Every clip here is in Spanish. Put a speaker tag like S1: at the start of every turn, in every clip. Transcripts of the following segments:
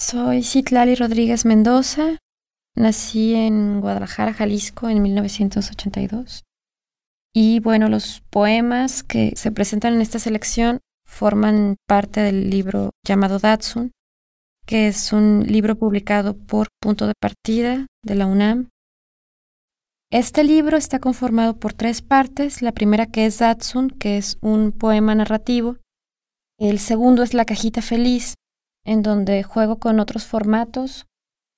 S1: Soy Citlali Rodríguez Mendoza. Nací en Guadalajara, Jalisco, en 1982. Y bueno, los poemas que se presentan en esta selección forman parte del libro llamado Datsun, que es un libro publicado por Punto de Partida de la UNAM. Este libro está conformado por tres partes. La primera que es Datsun, que es un poema narrativo. El segundo es La cajita feliz, en donde juego con otros formatos.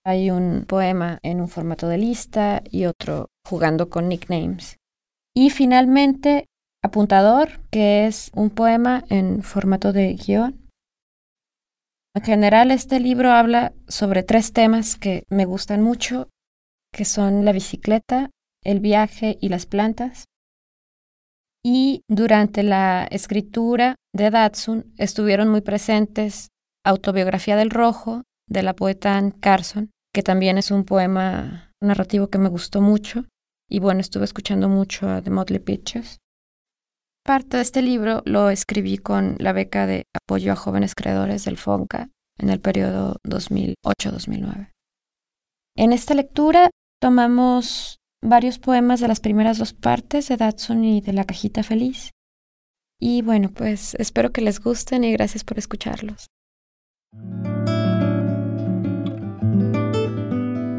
S1: Hay un poema en un formato de lista y otro jugando con nicknames. Y finalmente, Apuntador, que es un poema en formato de guion. En general, este libro habla sobre tres temas que me gustan mucho, que son la bicicleta, el viaje y las plantas. Y durante la escritura de Datsun estuvieron muy presentes Autobiografía del Rojo, de la poeta Anne Carson, que también es un poema narrativo que me gustó mucho. Y bueno, estuve escuchando mucho a The Motley Pictures. Parte de este libro lo escribí con la beca de apoyo a jóvenes creadores del FONCA en el periodo 2008-2009. En esta lectura tomamos varios poemas de las primeras dos partes de Datsun y de La Cajita Feliz. Y bueno, pues espero que les gusten y gracias por escucharlos.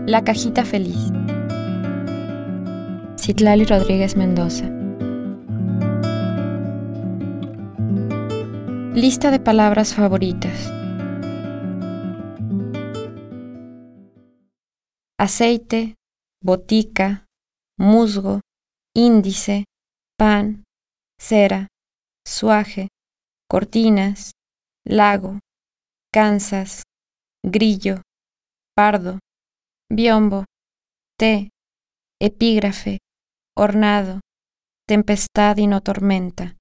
S1: La cajita feliz. Citlali Rodríguez Mendoza. Lista de palabras favoritas. Aceite, botica, musgo, índice, pan, cera, suaje, cortinas, lago, Kansas, grillo, pardo, biombo, té, epígrafe, ornado, tempestad y no tormenta.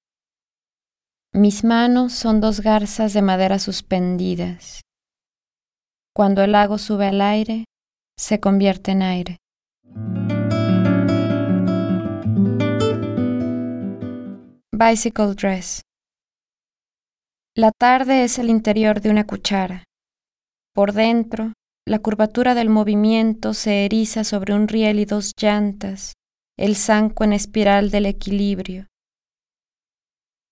S1: Mis manos son dos garzas de madera suspendidas. Cuando el lago sube al aire, se convierte en aire. Bicycle dress. La tarde es el interior de una cuchara. Por dentro, la curvatura del movimiento se eriza sobre un riel y dos llantas, el zanco en espiral del equilibrio.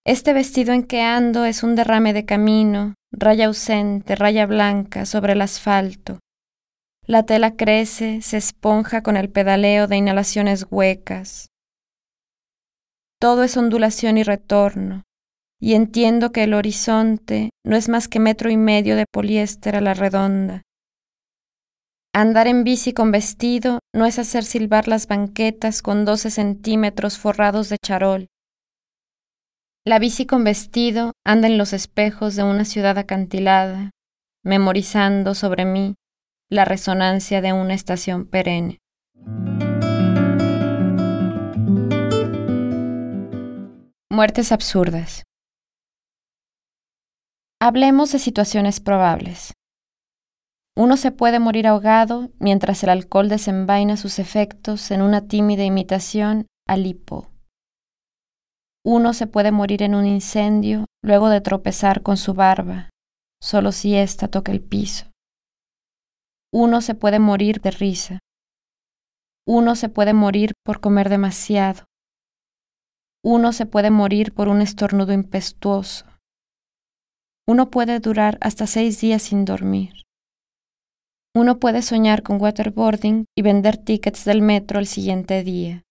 S1: Este vestido en que ando es un derrame de camino, raya ausente, raya blanca sobre el asfalto. La tela crece, se esponja con el pedaleo de inhalaciones huecas. Todo es ondulación y retorno, y entiendo que el horizonte no es más que metro y medio de poliéster a la redonda. Andar en bici con vestido no es hacer silbar las banquetas con doce centímetros forrados de charol. La bici con vestido anda en los espejos de una ciudad acantilada, memorizando sobre mí la resonancia de una estación perenne. Muertes absurdas. Hablemos de situaciones probables. Uno se puede morir ahogado mientras el alcohol desenvaina sus efectos en una tímida imitación al hipo. Uno se puede morir en un incendio luego de tropezar con su barba, solo si ésta toca el piso. Uno se puede morir de risa. Uno se puede morir por comer demasiado. Uno se puede morir por un estornudo impetuoso. Uno puede durar hasta seis días sin dormir. Uno puede soñar con waterboarding y vender tickets del metro el siguiente día.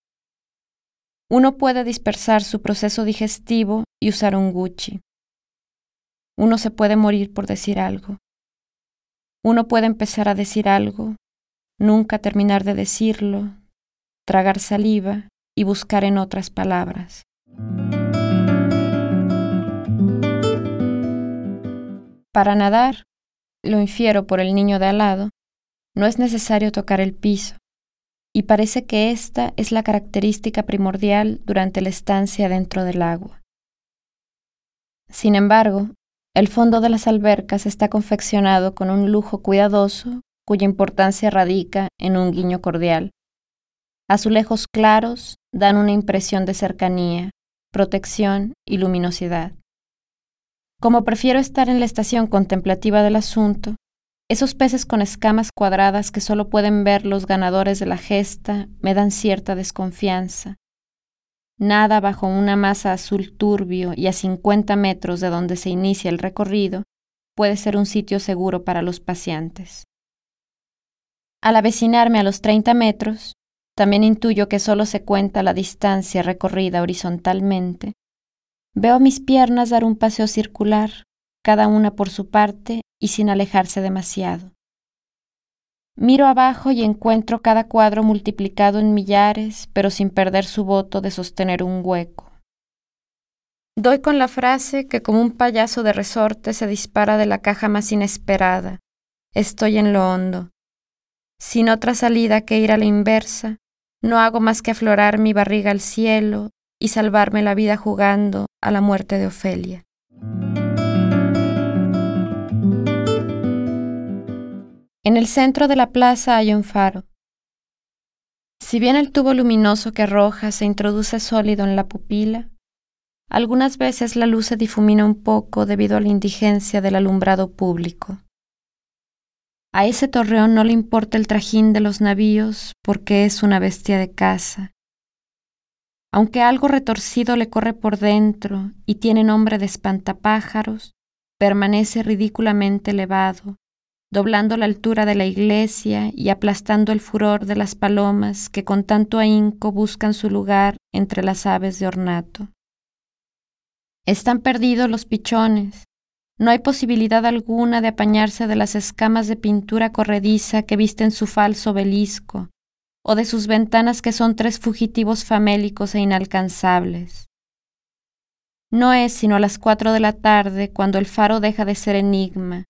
S1: Uno puede dispersar su proceso digestivo y usar un Gucci. Uno se puede morir por decir algo. Uno puede empezar a decir algo, nunca terminar de decirlo, tragar saliva y buscar en otras palabras. Para nadar, lo infiero por el niño de al lado, no es necesario tocar el piso, y parece que esta es la característica primordial durante la estancia dentro del agua. Sin embargo, el fondo de las albercas está confeccionado con un lujo cuidadoso cuya importancia radica en un guiño cordial. Azulejos claros dan una impresión de cercanía, protección y luminosidad. Como prefiero estar en la estación contemplativa del asunto, Esos peces con escamas cuadradas que solo pueden ver los ganadores de la gesta me dan cierta desconfianza. Nada bajo una masa azul turbio y a 50 metros de donde se inicia el recorrido puede ser un sitio seguro para los paseantes. Al avecinarme a los 30 metros, también intuyo que solo se cuenta la distancia recorrida horizontalmente. Veo mis piernas dar un paseo circular, cada una por su parte y sin alejarse demasiado. Miro abajo y encuentro cada cuadro multiplicado en millares, pero sin perder su voto de sostener un hueco. Doy con la frase que como un payaso de resorte se dispara de la caja más inesperada. Estoy en lo hondo. Sin otra salida que ir a la inversa, no hago más que aflorar mi barriga al cielo y salvarme la vida jugando a la muerte de Ofelia. En el centro de la plaza hay un faro. Si bien el tubo luminoso que arroja se introduce sólido en la pupila, algunas veces la luz se difumina un poco debido a la indigencia del alumbrado público. A ese torreón no le importa el trajín de los navíos porque es una bestia de caza. Aunque algo retorcido le corre por dentro y tiene nombre de espantapájaros, permanece ridículamente elevado, doblando la altura de la iglesia y aplastando el furor de las palomas que con tanto ahínco buscan su lugar entre las aves de ornato. Están perdidos los pichones, no hay posibilidad alguna de apañarse de las escamas de pintura corrediza que visten su falso obelisco, o de sus ventanas que son tres fugitivos famélicos e inalcanzables. No es sino a las cuatro de la tarde cuando el faro deja de ser enigma.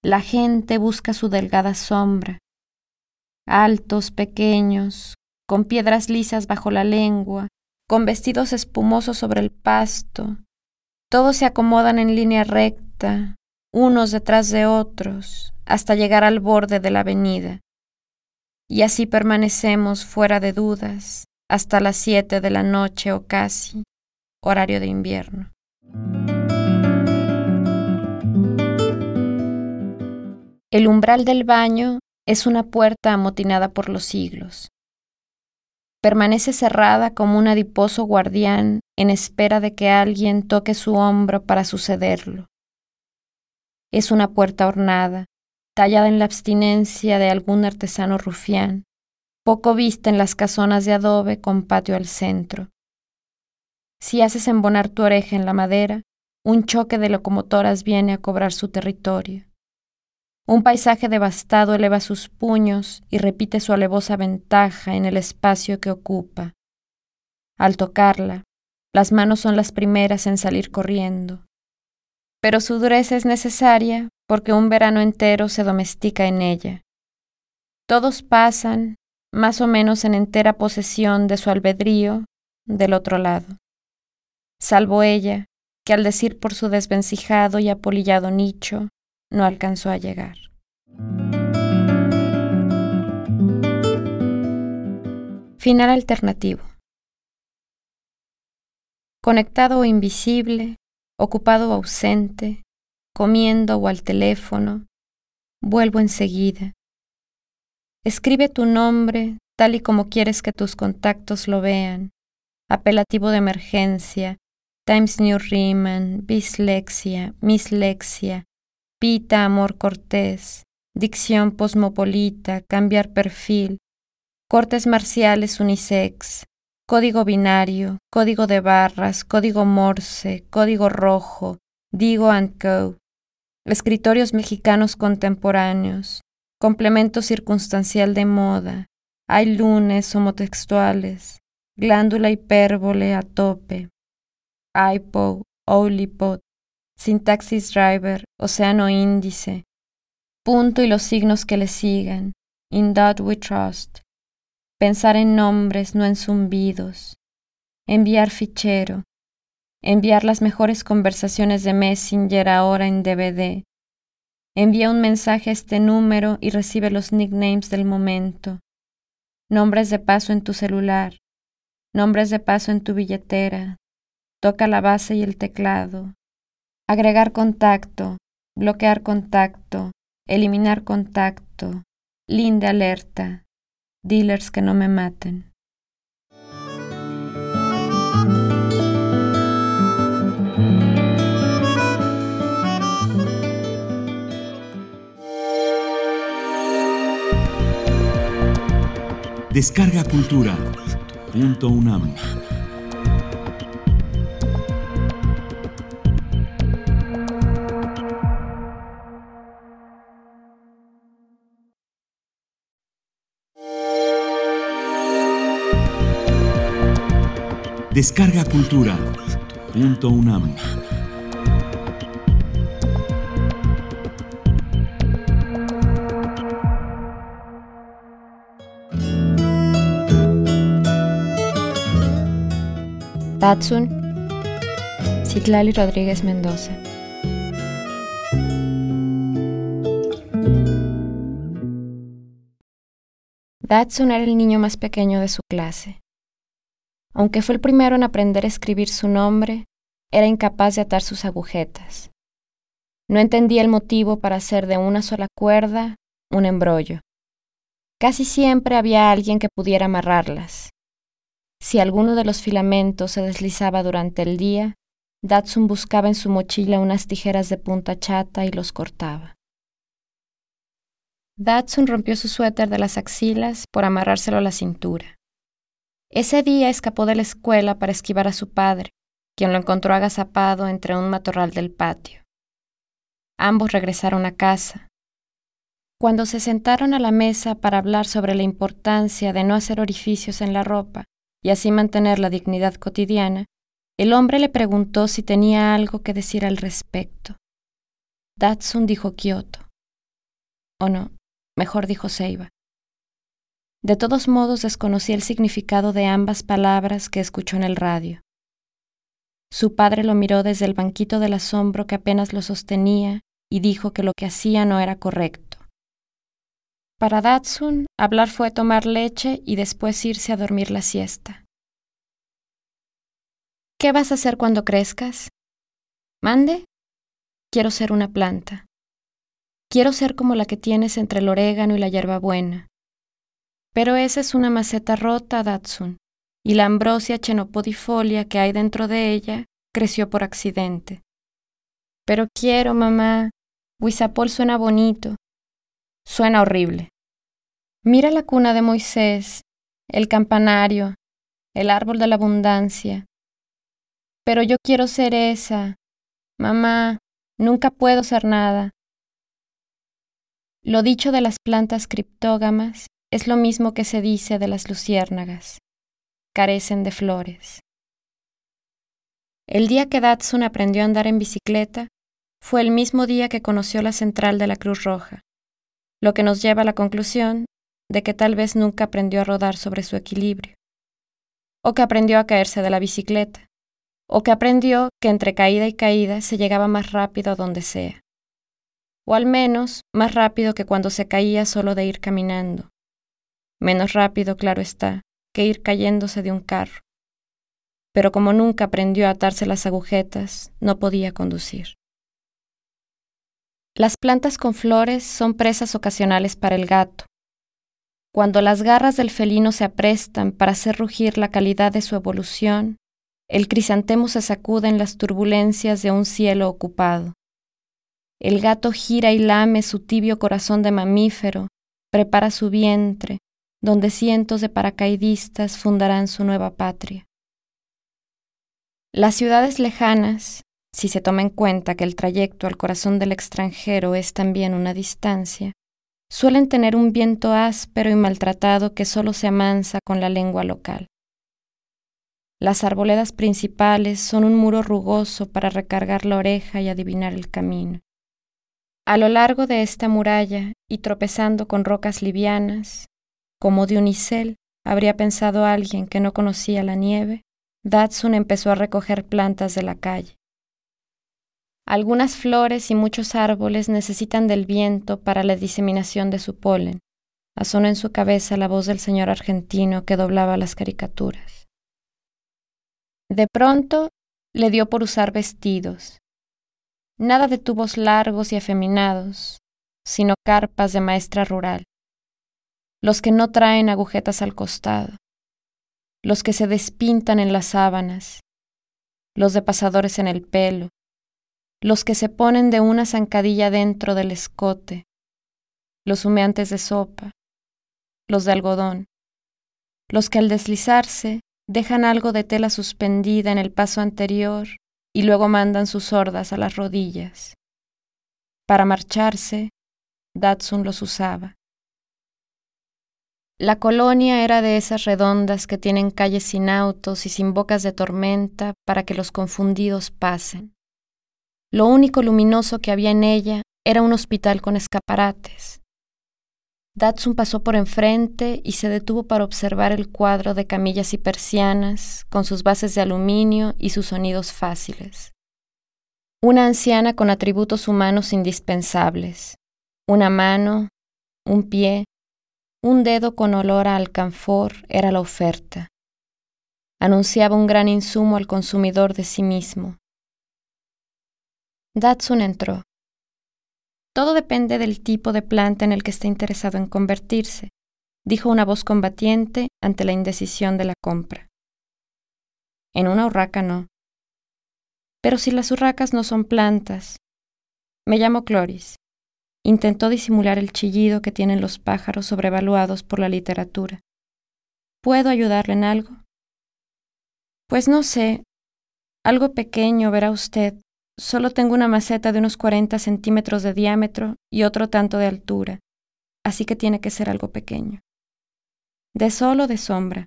S1: La gente busca su delgada sombra. Altos, pequeños, con piedras lisas bajo la lengua, con vestidos espumosos sobre el pasto, todos se acomodan en línea recta unos detrás de otros, hasta llegar al borde de la avenida. Y así permanecemos fuera de dudas hasta las siete de la noche o casi, horario de invierno. El umbral del baño es una puerta amotinada por los siglos. Permanece cerrada como un adiposo guardián en espera de que alguien toque su hombro para sucederlo. Es una puerta ornada, tallada en la abstinencia de algún artesano rufián, poco vista en las casonas de adobe con patio al centro. Si haces embonar tu oreja en la madera, un choque de locomotoras viene a cobrar su territorio. Un paisaje devastado eleva sus puños y repite su alevosa ventaja en el espacio que ocupa. Al tocarla, las manos son las primeras en salir corriendo pero su dureza es necesaria porque un verano entero se domestica en ella. Todos pasan, más o menos en entera posesión de su albedrío, del otro lado, salvo ella, que al decir por su desvencijado y apolillado nicho, no alcanzó a llegar. Final alternativo. Conectado o invisible, ocupado o ausente, comiendo o al teléfono, vuelvo enseguida. Escribe tu nombre tal y como quieres que tus contactos lo vean. Apelativo de emergencia, Times New Riemann, bislexia, mislexia, pita amor cortés, dicción posmopolita, cambiar perfil, cortes marciales unisex, código binario, código de barras, código morse, código rojo, Digo and Co., escritorios mexicanos contemporáneos, complemento circunstancial de moda, hay lunes homotextuales, glándula hipérbole a tope, IPO, Olipod, sintaxis driver, océano índice, punto y los signos que le sigan, in that we trust, pensar en nombres, no en zumbidos, enviar fichero, enviar las mejores conversaciones de Messenger ahora en DVD. Envía un mensaje a este número y recibe los nicknames del momento. Nombres de paso en tu celular, nombres de paso en tu billetera. Toca la base y el teclado. Agregar contacto, bloquear contacto, eliminar contacto, linde alerta, dealers que no me maten.
S2: Descarga Cultura. Punto UNAM. Descarga Cultura. Punto UNAM.
S1: Tatsun, Citlali Rodríguez Mendoza. Datsun era el niño más pequeño de su clase. Aunque fue el primero en aprender a escribir su nombre, era incapaz de atar sus agujetas. No entendía el motivo para hacer de una sola cuerda un embrollo. Casi siempre había alguien que pudiera amarrarlas, si alguno de los filamentos se deslizaba durante el día, Datsun buscaba en su mochila unas tijeras de punta chata y los cortaba. Datsun rompió su suéter de las axilas por amarrárselo a la cintura. Ese día escapó de la escuela para esquivar a su padre, quien lo encontró agazapado entre un matorral del patio. Ambos regresaron a casa. Cuando se sentaron a la mesa para hablar sobre la importancia de no hacer orificios en la ropa, y así mantener la dignidad cotidiana, el hombre le preguntó si tenía algo que decir al respecto. Datsun dijo Kioto. O no, mejor dijo Seiba. De todos modos desconocía el significado de ambas palabras que escuchó en el radio. Su padre lo miró desde el banquito del asombro que apenas lo sostenía y dijo que lo que hacía no era correcto. Para Datsun, hablar fue tomar leche y después irse a dormir la siesta. ¿Qué vas a hacer cuando crezcas? Mande. Quiero ser una planta. Quiero ser como la que tienes entre el orégano y la hierbabuena. Pero esa es una maceta rota, Datsun, y la ambrosia chenopodifolia que hay dentro de ella creció por accidente. Pero quiero, mamá. Huizapol suena bonito. Suena horrible. Mira la cuna de Moisés, el campanario, el árbol de la abundancia. Pero yo quiero ser esa. Mamá, nunca puedo ser nada. Lo dicho de las plantas criptógamas es lo mismo que se dice de las luciérnagas. Carecen de flores. El día que Datsun aprendió a andar en bicicleta fue el mismo día que conoció la central de la Cruz Roja lo que nos lleva a la conclusión de que tal vez nunca aprendió a rodar sobre su equilibrio, o que aprendió a caerse de la bicicleta, o que aprendió que entre caída y caída se llegaba más rápido a donde sea, o al menos más rápido que cuando se caía solo de ir caminando, menos rápido, claro está, que ir cayéndose de un carro. Pero como nunca aprendió a atarse las agujetas, no podía conducir. Las plantas con flores son presas ocasionales para el gato. Cuando las garras del felino se aprestan para hacer rugir la calidad de su evolución, el crisantemo se sacude en las turbulencias de un cielo ocupado. El gato gira y lame su tibio corazón de mamífero, prepara su vientre, donde cientos de paracaidistas fundarán su nueva patria. Las ciudades lejanas, si se toma en cuenta que el trayecto al corazón del extranjero es también una distancia, suelen tener un viento áspero y maltratado que solo se amansa con la lengua local. Las arboledas principales son un muro rugoso para recargar la oreja y adivinar el camino. A lo largo de esta muralla, y tropezando con rocas livianas, como de unicel, habría pensado alguien que no conocía la nieve, Datsun empezó a recoger plantas de la calle. Algunas flores y muchos árboles necesitan del viento para la diseminación de su polen. Asonó en su cabeza la voz del señor argentino que doblaba las caricaturas. De pronto le dio por usar vestidos. Nada de tubos largos y afeminados, sino carpas de maestra rural, los que no traen agujetas al costado, los que se despintan en las sábanas, los de pasadores en el pelo, los que se ponen de una zancadilla dentro del escote, los humeantes de sopa, los de algodón, los que al deslizarse dejan algo de tela suspendida en el paso anterior y luego mandan sus hordas a las rodillas. Para marcharse, Datsun los usaba. La colonia era de esas redondas que tienen calles sin autos y sin bocas de tormenta para que los confundidos pasen. Lo único luminoso que había en ella era un hospital con escaparates. Datsun pasó por enfrente y se detuvo para observar el cuadro de camillas y persianas, con sus bases de aluminio y sus sonidos fáciles. Una anciana con atributos humanos indispensables, una mano, un pie, un dedo con olor a alcanfor era la oferta. Anunciaba un gran insumo al consumidor de sí mismo. Datsun entró. Todo depende del tipo de planta en el que esté interesado en convertirse, dijo una voz combatiente ante la indecisión de la compra. En una urraca no. Pero si las urracas no son plantas. Me llamo Cloris. Intentó disimular el chillido que tienen los pájaros sobrevaluados por la literatura. ¿Puedo ayudarle en algo? Pues no sé. Algo pequeño, verá usted. Solo tengo una maceta de unos 40 centímetros de diámetro y otro tanto de altura, así que tiene que ser algo pequeño. De sol o de sombra.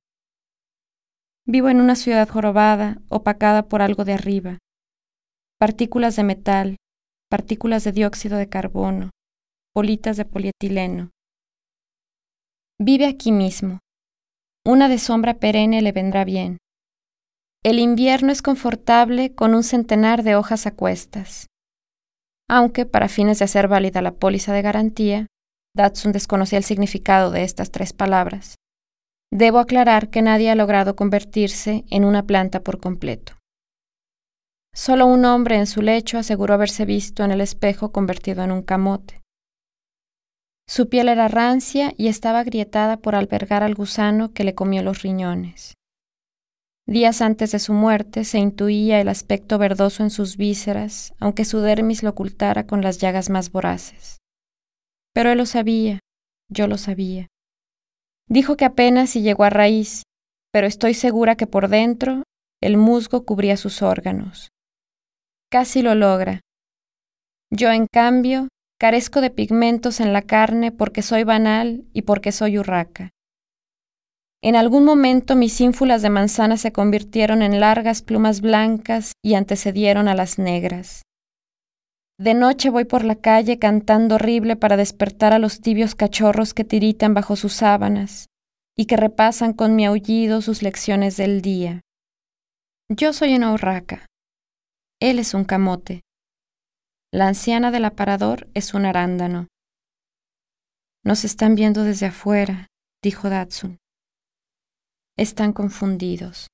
S1: Vivo en una ciudad jorobada, opacada por algo de arriba. Partículas de metal, partículas de dióxido de carbono, bolitas de polietileno. Vive aquí mismo. Una de sombra perenne le vendrá bien. El invierno es confortable con un centenar de hojas a cuestas. Aunque, para fines de hacer válida la póliza de garantía, Datsun desconocía el significado de estas tres palabras. Debo aclarar que nadie ha logrado convertirse en una planta por completo. Solo un hombre en su lecho aseguró haberse visto en el espejo convertido en un camote. Su piel era rancia y estaba agrietada por albergar al gusano que le comió los riñones. Días antes de su muerte se intuía el aspecto verdoso en sus vísceras, aunque su dermis lo ocultara con las llagas más voraces. Pero él lo sabía, yo lo sabía. Dijo que apenas si llegó a raíz, pero estoy segura que por dentro el musgo cubría sus órganos. Casi lo logra. Yo, en cambio, Carezco de pigmentos en la carne porque soy banal y porque soy urraca. En algún momento mis ínfulas de manzana se convirtieron en largas plumas blancas y antecedieron a las negras. De noche voy por la calle cantando horrible para despertar a los tibios cachorros que tiritan bajo sus sábanas y que repasan con mi aullido sus lecciones del día. Yo soy una urraca. Él es un camote. La anciana del aparador es un arándano. Nos están viendo desde afuera, dijo Datsun. Están confundidos.